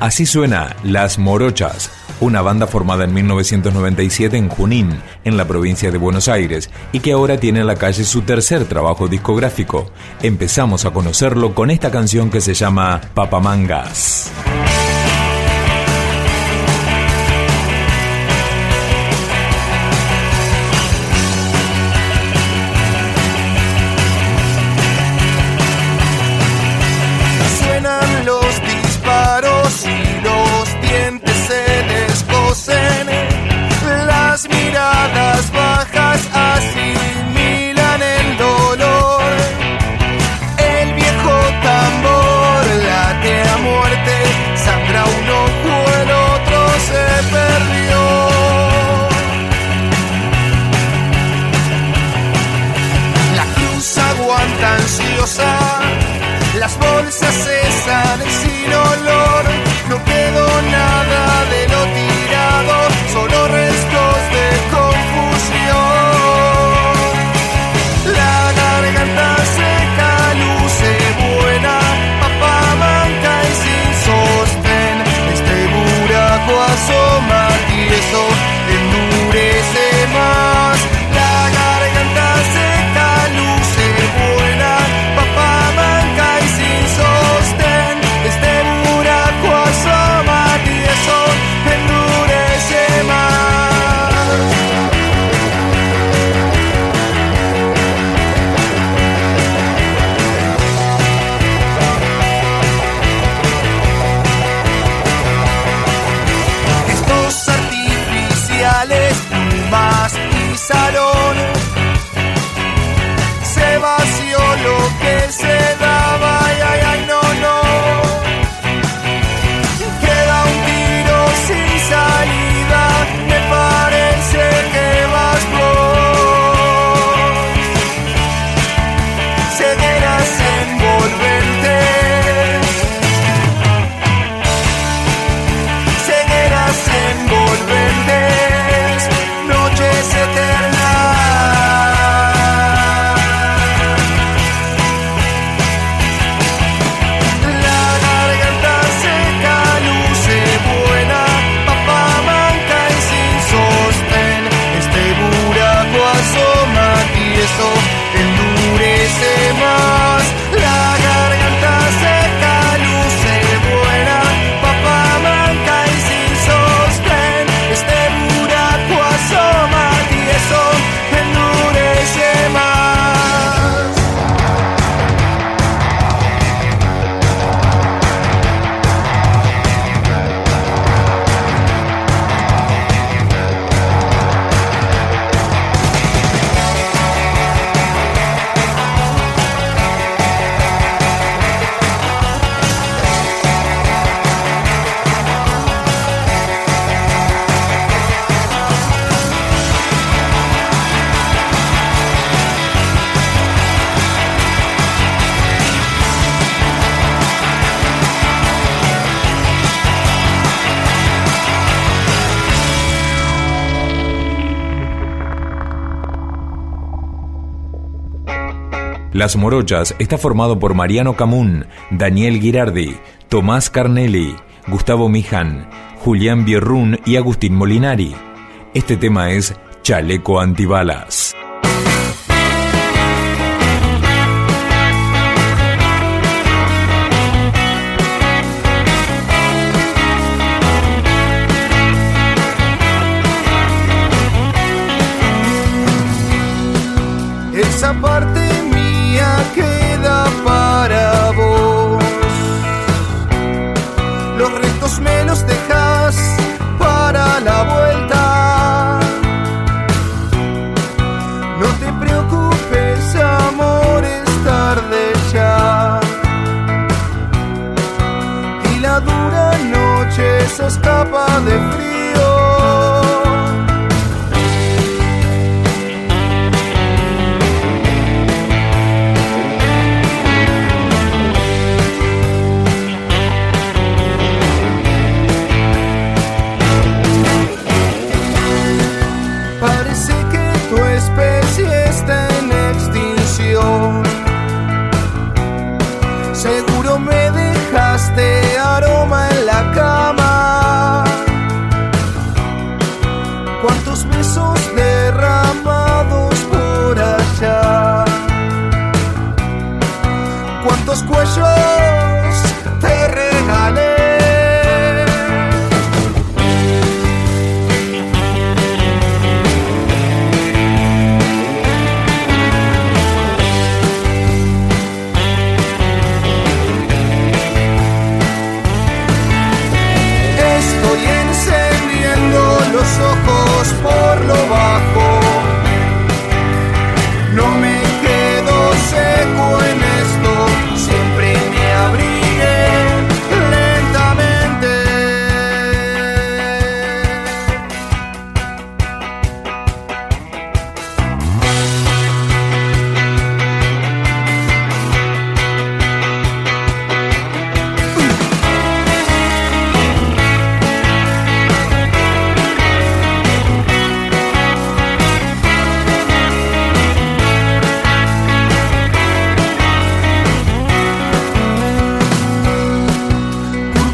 Así suena Las Morochas, una banda formada en 1997 en Junín, en la provincia de Buenos Aires, y que ahora tiene en la calle su tercer trabajo discográfico. Empezamos a conocerlo con esta canción que se llama Papamangas. Las Morochas está formado por Mariano Camún, Daniel Girardi, Tomás Carnelli, Gustavo Mijan, Julián Bierrún y Agustín Molinari. Este tema es Chaleco Antibalas. tapa de frío.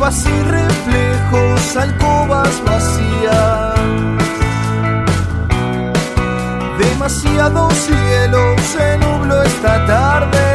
Curvas y reflejos, alcobas vacías. Demasiado cielo se nubló esta tarde.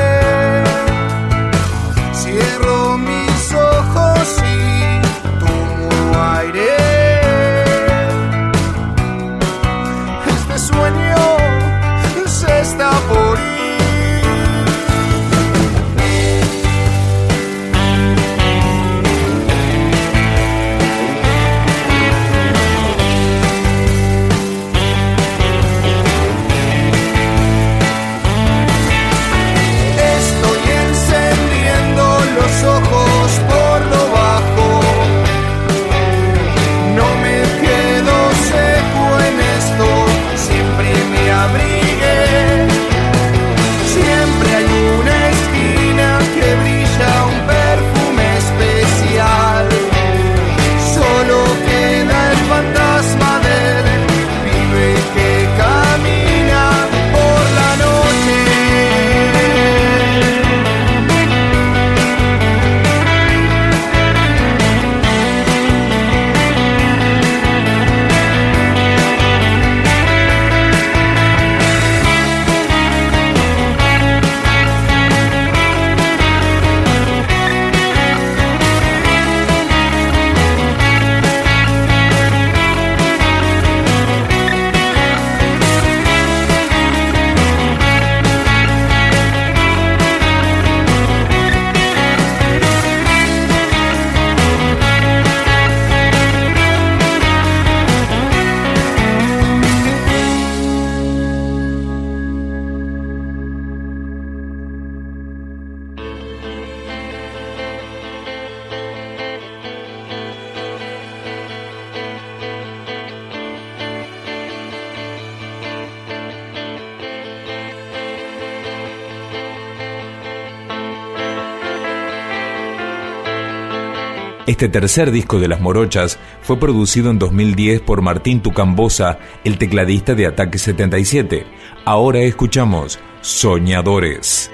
Este tercer disco de Las Morochas fue producido en 2010 por Martín Tucambosa, el tecladista de Ataque 77. Ahora escuchamos Soñadores.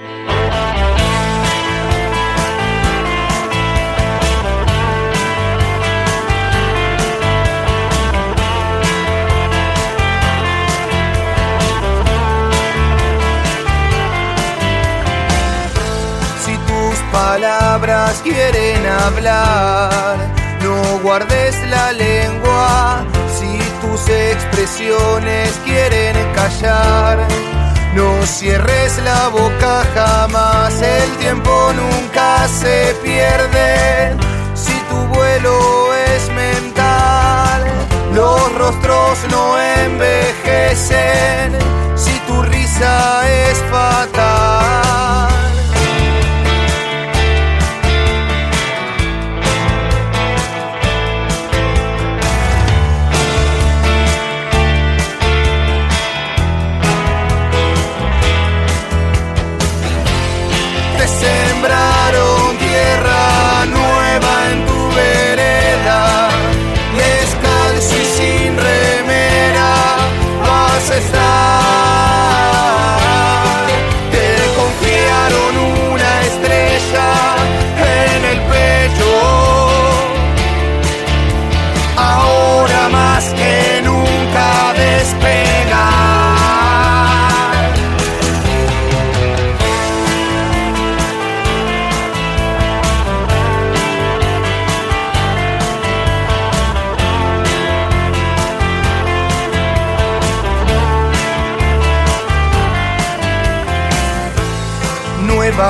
Palabras quieren hablar, no guardes la lengua. Si tus expresiones quieren callar, no cierres la boca jamás. El tiempo nunca se pierde. Si tu vuelo es mental, los rostros no envejecen. Si tu risa es fatal.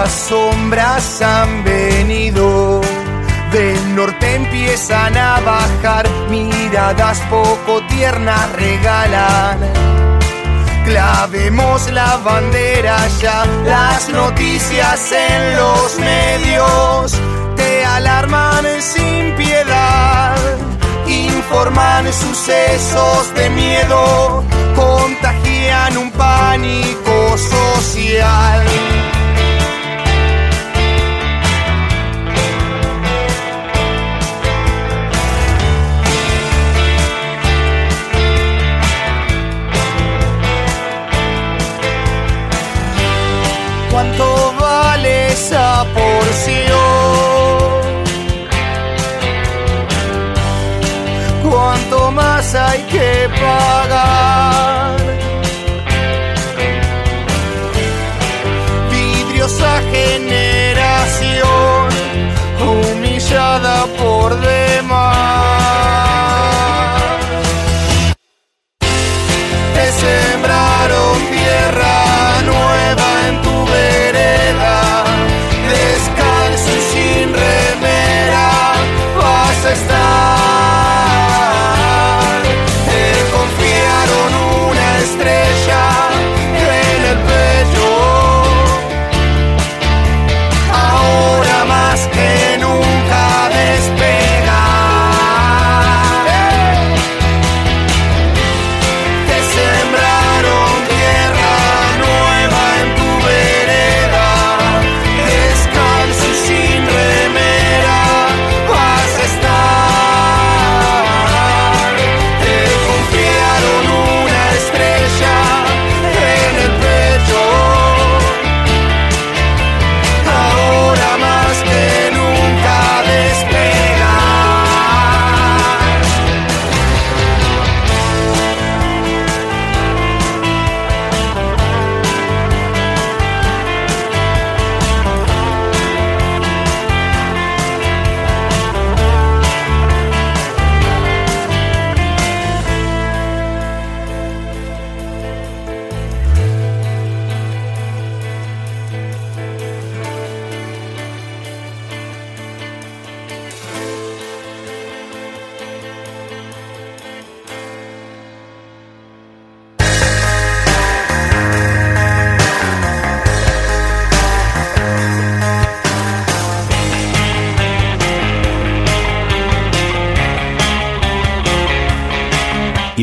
Las sombras han venido. Del norte empiezan a bajar, miradas poco tiernas regalan. Clavemos la bandera ya, las noticias en los medios te alarman sin piedad informan sucesos de miedo, contagian un pánico social. Hay que pagar.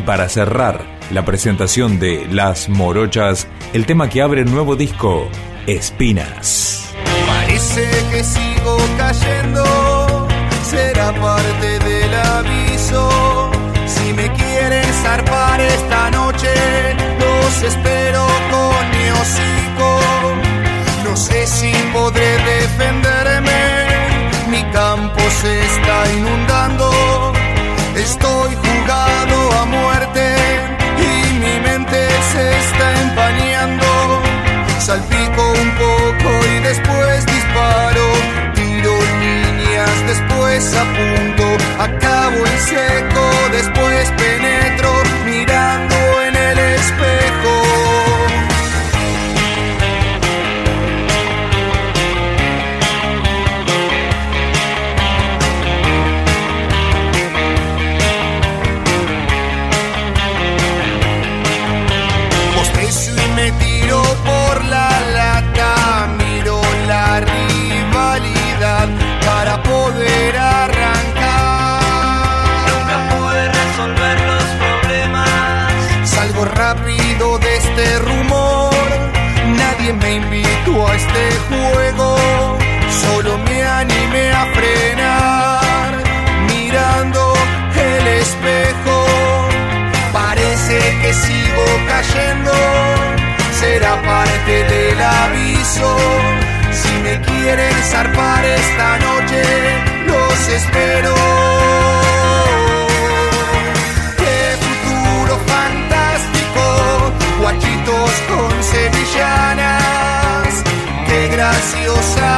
Para cerrar la presentación de Las Morochas, el tema que abre el nuevo disco, Espinas. Parece que sigo cayendo, será parte del aviso. Si me quieren zarpar esta noche, los espero Salpico Si me quieren zarpar esta noche, los espero. Qué futuro fantástico, guachitos con sevillanas. Qué graciosa